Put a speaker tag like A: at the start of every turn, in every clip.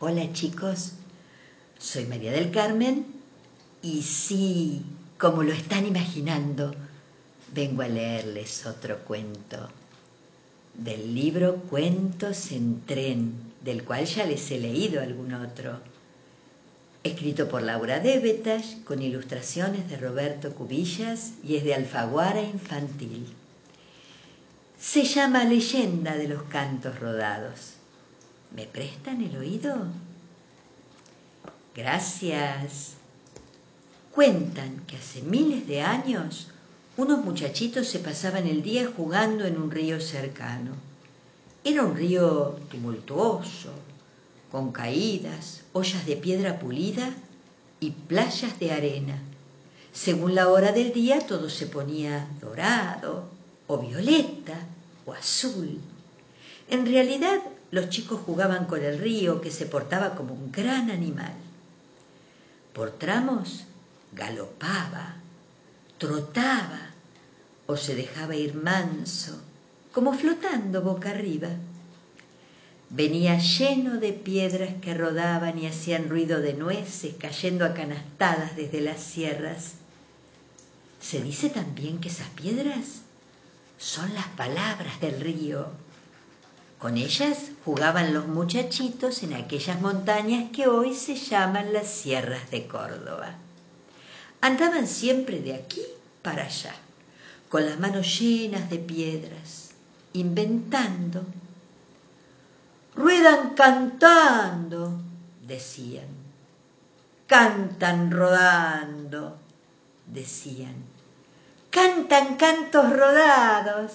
A: Hola chicos, soy María del Carmen y sí, como lo están imaginando, vengo a leerles otro cuento del libro Cuentos en tren, del cual ya les he leído algún otro, escrito por Laura Debetas con ilustraciones de Roberto Cubillas y es de Alfaguara Infantil. Se llama Leyenda de los Cantos Rodados. ¿Me prestan el oído? Gracias. Cuentan que hace miles de años unos muchachitos se pasaban el día jugando en un río cercano. Era un río tumultuoso, con caídas, ollas de piedra pulida y playas de arena. Según la hora del día todo se ponía dorado o violeta o azul. En realidad los chicos jugaban con el río que se portaba como un gran animal. Por tramos galopaba, trotaba o se dejaba ir manso, como flotando boca arriba. Venía lleno de piedras que rodaban y hacían ruido de nueces cayendo a canastadas desde las sierras. Se dice también que esas piedras son las palabras del río con ellas jugaban los muchachitos en aquellas montañas que hoy se llaman las sierras de Córdoba. Andaban siempre de aquí para allá, con las manos llenas de piedras, inventando. Ruedan cantando, decían. Cantan rodando, decían. Cantan cantos rodados.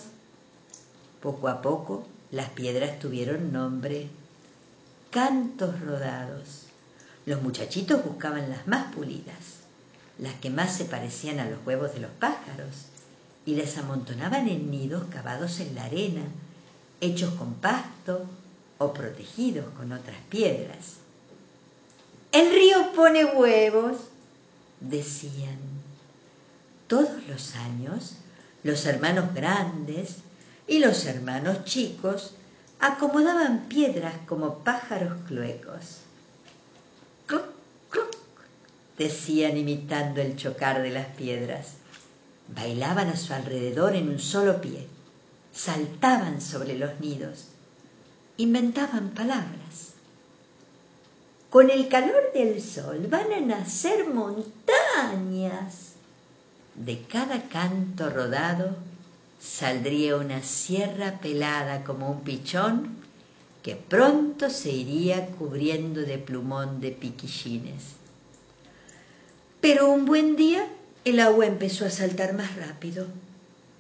A: Poco a poco las piedras tuvieron nombre. Cantos rodados. Los muchachitos buscaban las más pulidas, las que más se parecían a los huevos de los pájaros, y las amontonaban en nidos cavados en la arena, hechos con pasto o protegidos con otras piedras. El río pone huevos, decían. Todos los años, los hermanos grandes y los hermanos chicos acomodaban piedras como pájaros cluecos. ¡Cluc, cluc! decían imitando el chocar de las piedras. Bailaban a su alrededor en un solo pie, saltaban sobre los nidos, inventaban palabras. Con el calor del sol van a nacer montañas. De cada canto rodado saldría una sierra pelada como un pichón que pronto se iría cubriendo de plumón de piquillines. Pero un buen día el agua empezó a saltar más rápido.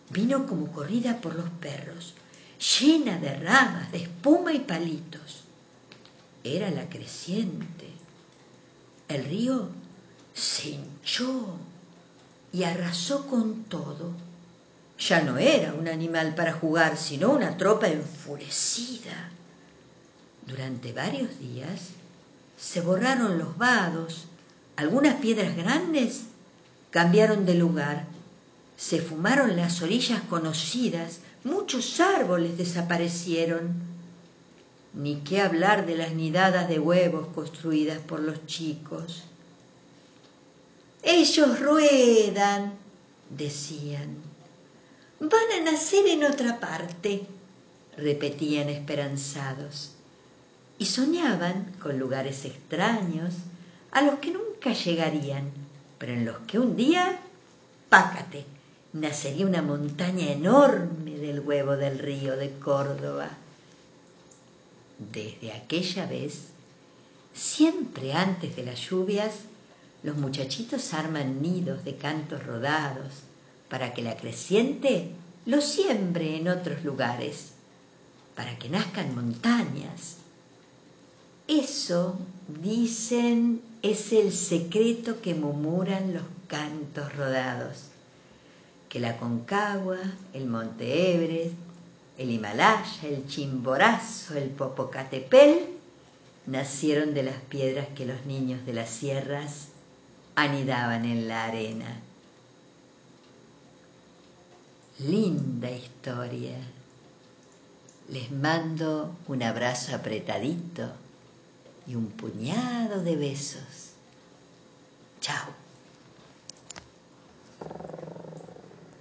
A: Vino como corrida por los perros, llena de ramas, de espuma y palitos. Era la creciente. El río se hinchó y arrasó con todo ya no era un animal para jugar, sino una tropa enfurecida. Durante varios días se borraron los vados, algunas piedras grandes cambiaron de lugar, se fumaron las orillas conocidas, muchos árboles desaparecieron. Ni qué hablar de las nidadas de huevos construidas por los chicos. Ellos ruedan, decían van a nacer en otra parte, repetían esperanzados, y soñaban con lugares extraños a los que nunca llegarían, pero en los que un día, pácate, nacería una montaña enorme del huevo del río de Córdoba. Desde aquella vez, siempre antes de las lluvias, los muchachitos arman nidos de cantos rodados, para que la creciente lo siembre en otros lugares, para que nazcan montañas. Eso, dicen, es el secreto que murmuran los cantos rodados, que la Concagua, el Monte Everest, el Himalaya, el Chimborazo, el Popocatepel, nacieron de las piedras que los niños de las sierras anidaban en la arena. Linda historia. Les mando un abrazo apretadito y un puñado de besos. Chao.